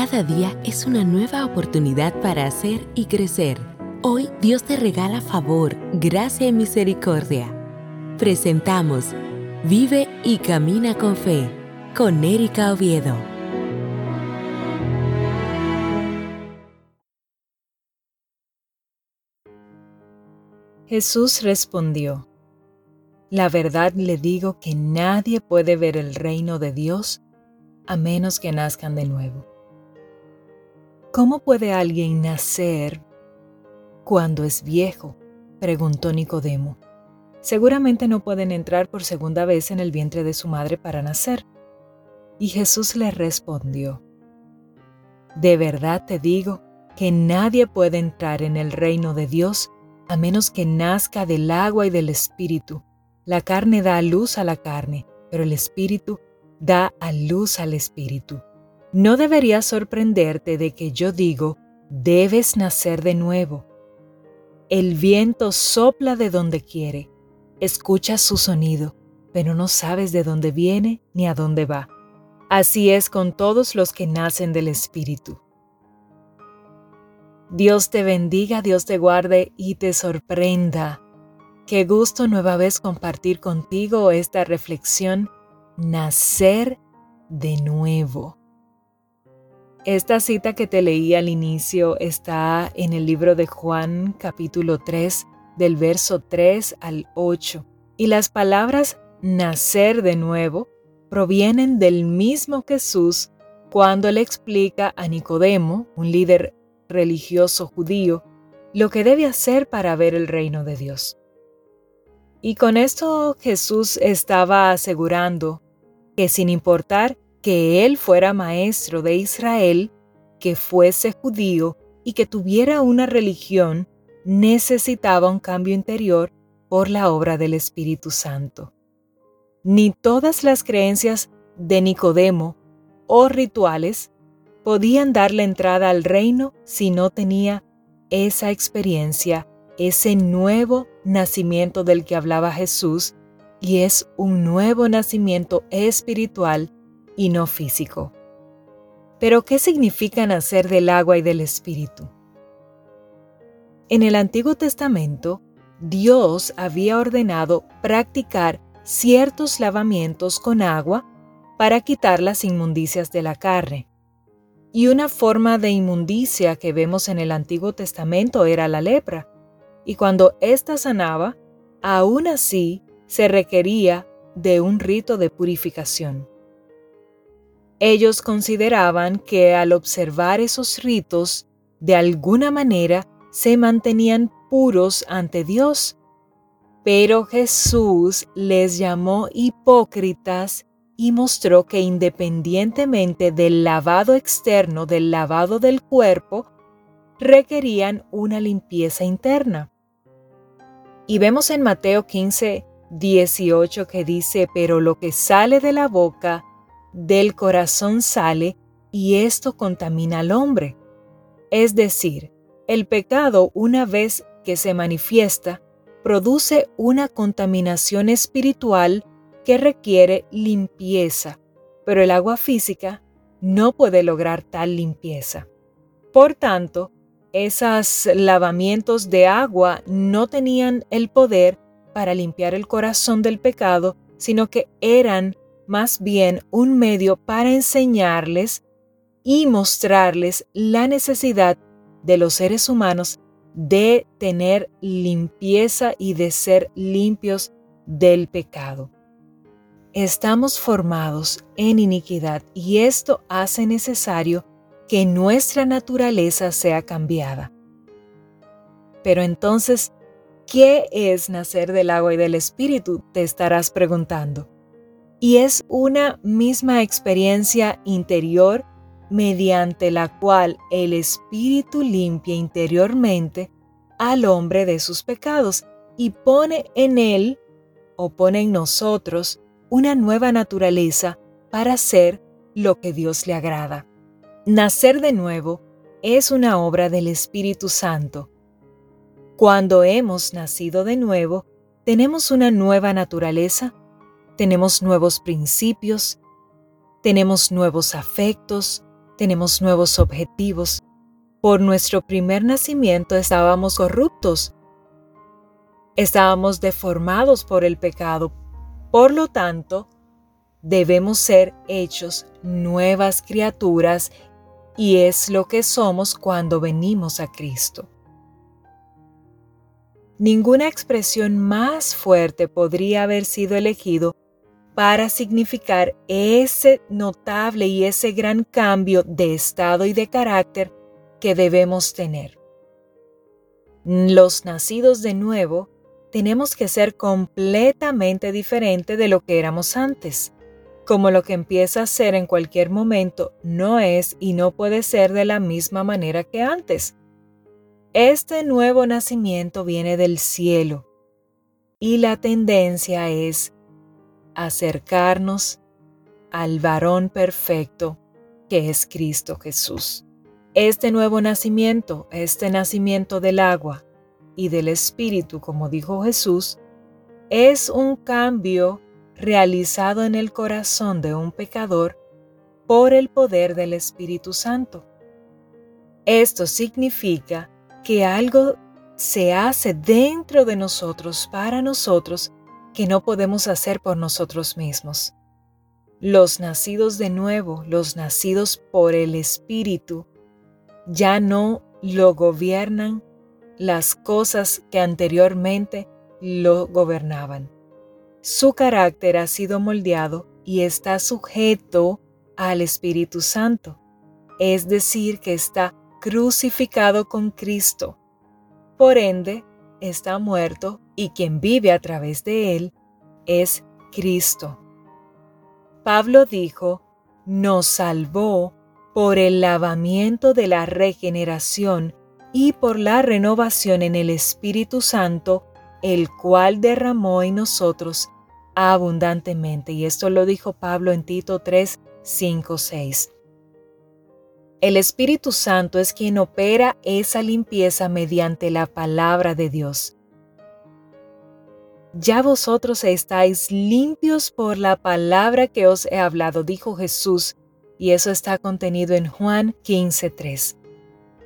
Cada día es una nueva oportunidad para hacer y crecer. Hoy Dios te regala favor, gracia y misericordia. Presentamos Vive y Camina con Fe con Erika Oviedo. Jesús respondió, La verdad le digo que nadie puede ver el reino de Dios a menos que nazcan de nuevo. ¿Cómo puede alguien nacer cuando es viejo? preguntó Nicodemo. Seguramente no pueden entrar por segunda vez en el vientre de su madre para nacer. Y Jesús le respondió, De verdad te digo que nadie puede entrar en el reino de Dios a menos que nazca del agua y del Espíritu. La carne da luz a la carne, pero el Espíritu da a luz al Espíritu. No debería sorprenderte de que yo digo, debes nacer de nuevo. El viento sopla de donde quiere, escuchas su sonido, pero no sabes de dónde viene ni a dónde va. Así es con todos los que nacen del Espíritu. Dios te bendiga, Dios te guarde y te sorprenda. Qué gusto nueva vez compartir contigo esta reflexión, nacer de nuevo. Esta cita que te leí al inicio está en el libro de Juan capítulo 3 del verso 3 al 8 y las palabras nacer de nuevo provienen del mismo Jesús cuando le explica a Nicodemo, un líder religioso judío, lo que debe hacer para ver el reino de Dios. Y con esto Jesús estaba asegurando que sin importar que él fuera maestro de Israel, que fuese judío y que tuviera una religión, necesitaba un cambio interior por la obra del Espíritu Santo. Ni todas las creencias de Nicodemo o rituales podían darle entrada al reino si no tenía esa experiencia, ese nuevo nacimiento del que hablaba Jesús, y es un nuevo nacimiento espiritual y no físico. Pero, ¿qué significa nacer del agua y del Espíritu? En el Antiguo Testamento, Dios había ordenado practicar ciertos lavamientos con agua para quitar las inmundicias de la carne. Y una forma de inmundicia que vemos en el Antiguo Testamento era la lepra, y cuando ésta sanaba, aún así se requería de un rito de purificación. Ellos consideraban que al observar esos ritos, de alguna manera se mantenían puros ante Dios. Pero Jesús les llamó hipócritas y mostró que independientemente del lavado externo del lavado del cuerpo, requerían una limpieza interna. Y vemos en Mateo 15, 18 que dice, pero lo que sale de la boca del corazón sale y esto contamina al hombre. Es decir, el pecado una vez que se manifiesta produce una contaminación espiritual que requiere limpieza, pero el agua física no puede lograr tal limpieza. Por tanto, esos lavamientos de agua no tenían el poder para limpiar el corazón del pecado, sino que eran más bien un medio para enseñarles y mostrarles la necesidad de los seres humanos de tener limpieza y de ser limpios del pecado. Estamos formados en iniquidad y esto hace necesario que nuestra naturaleza sea cambiada. Pero entonces, ¿qué es nacer del agua y del espíritu? Te estarás preguntando y es una misma experiencia interior mediante la cual el Espíritu limpia interiormente al hombre de sus pecados y pone en él o pone en nosotros una nueva naturaleza para hacer lo que Dios le agrada. Nacer de nuevo es una obra del Espíritu Santo. Cuando hemos nacido de nuevo, tenemos una nueva naturaleza tenemos nuevos principios, tenemos nuevos afectos, tenemos nuevos objetivos. Por nuestro primer nacimiento estábamos corruptos, estábamos deformados por el pecado. Por lo tanto, debemos ser hechos nuevas criaturas y es lo que somos cuando venimos a Cristo. Ninguna expresión más fuerte podría haber sido elegido para significar ese notable y ese gran cambio de estado y de carácter que debemos tener. Los nacidos de nuevo tenemos que ser completamente diferente de lo que éramos antes. Como lo que empieza a ser en cualquier momento no es y no puede ser de la misma manera que antes. Este nuevo nacimiento viene del cielo y la tendencia es acercarnos al varón perfecto que es Cristo Jesús. Este nuevo nacimiento, este nacimiento del agua y del Espíritu, como dijo Jesús, es un cambio realizado en el corazón de un pecador por el poder del Espíritu Santo. Esto significa que algo se hace dentro de nosotros para nosotros que no podemos hacer por nosotros mismos. Los nacidos de nuevo, los nacidos por el Espíritu, ya no lo gobiernan las cosas que anteriormente lo gobernaban. Su carácter ha sido moldeado y está sujeto al Espíritu Santo, es decir, que está crucificado con Cristo. Por ende, está muerto y quien vive a través de él es Cristo. Pablo dijo, nos salvó por el lavamiento de la regeneración y por la renovación en el Espíritu Santo, el cual derramó en nosotros abundantemente. Y esto lo dijo Pablo en Tito 3, 5, 6. El Espíritu Santo es quien opera esa limpieza mediante la palabra de Dios. Ya vosotros estáis limpios por la palabra que os he hablado, dijo Jesús, y eso está contenido en Juan 15.3.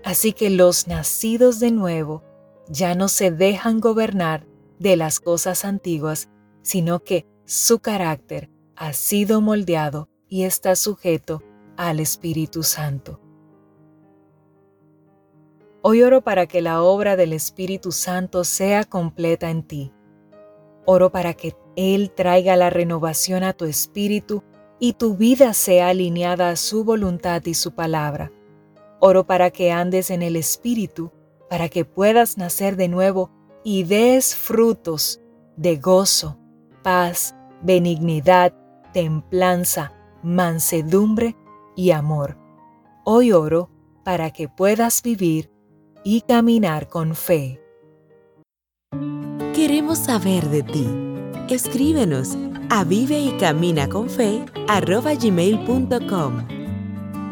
Así que los nacidos de nuevo ya no se dejan gobernar de las cosas antiguas, sino que su carácter ha sido moldeado y está sujeto al Espíritu Santo. Hoy oro para que la obra del Espíritu Santo sea completa en ti. Oro para que Él traiga la renovación a tu espíritu y tu vida sea alineada a su voluntad y su palabra. Oro para que andes en el Espíritu, para que puedas nacer de nuevo y des frutos de gozo, paz, benignidad, templanza, mansedumbre y amor. Hoy oro para que puedas vivir y caminar con fe. Saber de ti. Escríbenos a vive y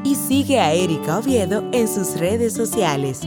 y sigue a Erika Oviedo en sus redes sociales